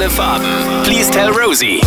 alle Farben. Please tell Rosie.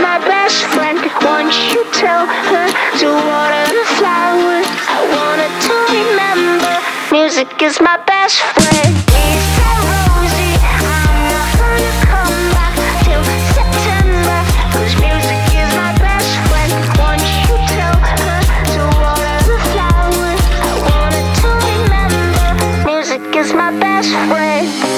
my best friend. Won't you tell her to water the flowers? I wanted to remember. Music is my best friend. Lisa Rosie, I'm not gonna come back till music is my best friend. Won't you tell her to water the flowers? I wanted to remember. Music is my best friend.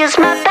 is my